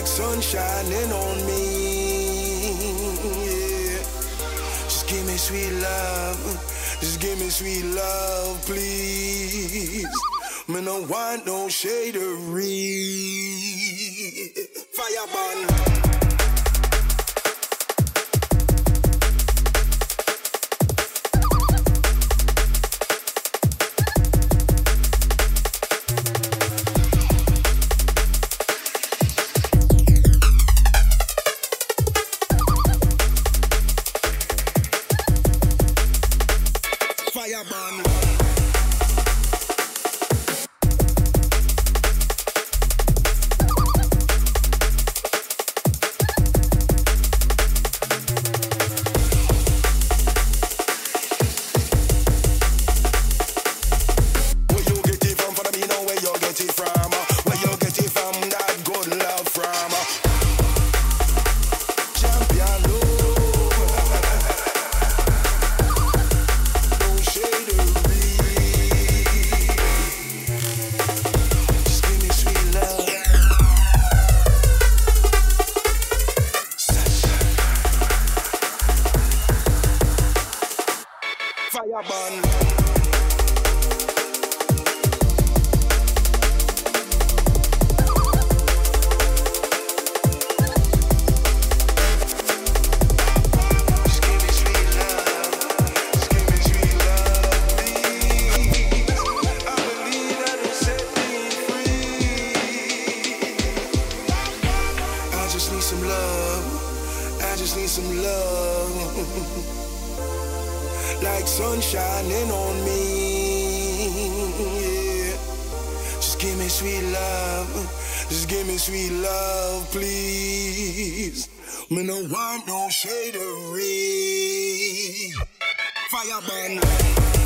like sun shining on me. Yeah. Just give me sweet love. Just give me sweet love, please. Me no want no shadery. like sun shining on me. Yeah. Just give me sweet love, just give me sweet love, please. Me no want no shadery. Fireman.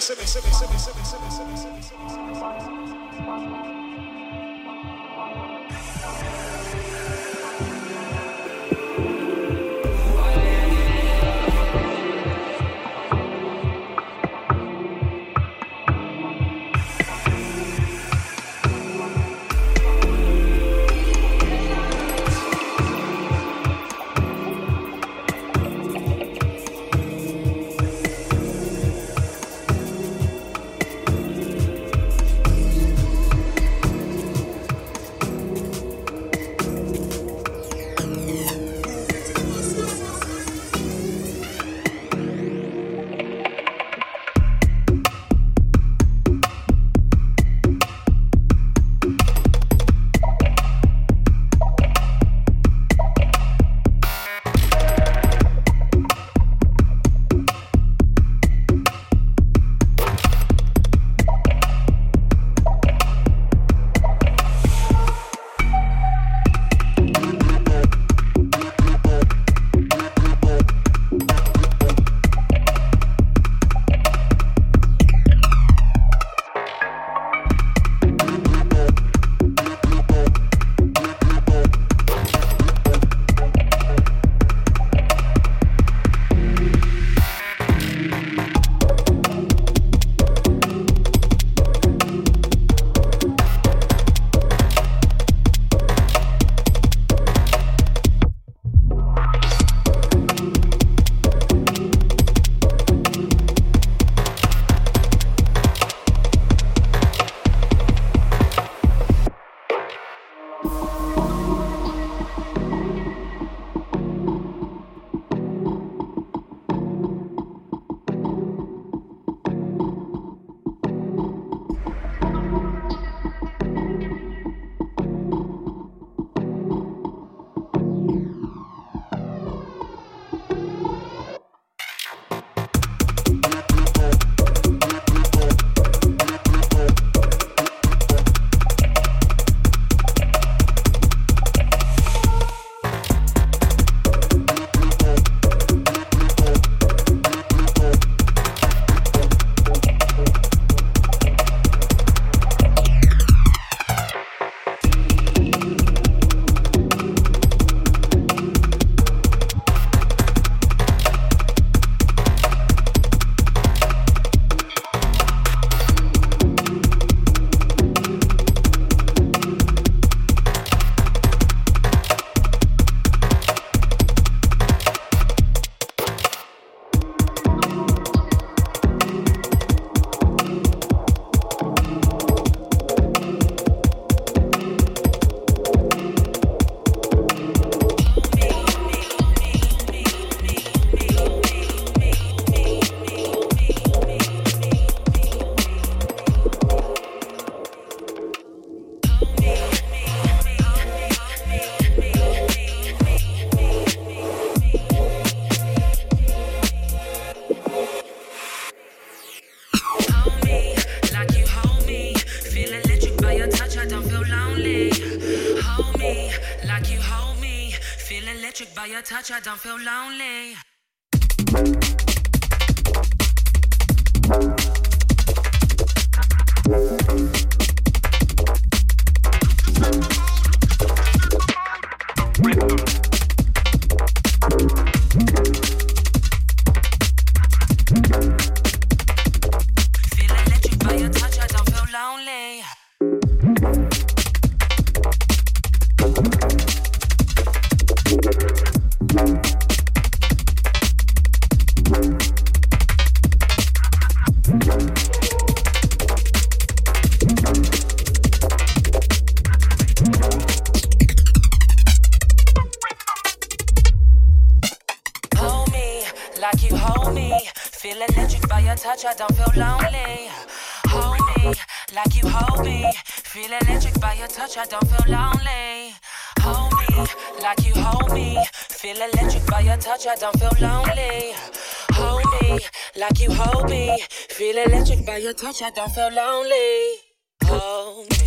Fire touch, I don't feel lonely. that you don't feel lonely. Hold me like you hold me. Feel electric by your touch, I don't feel lonely. Hold me like you hold me. Feel electric by your touch, I don't feel lonely. Hold me like you hold me. Feel electric by your touch, I don't feel lonely. Hold me.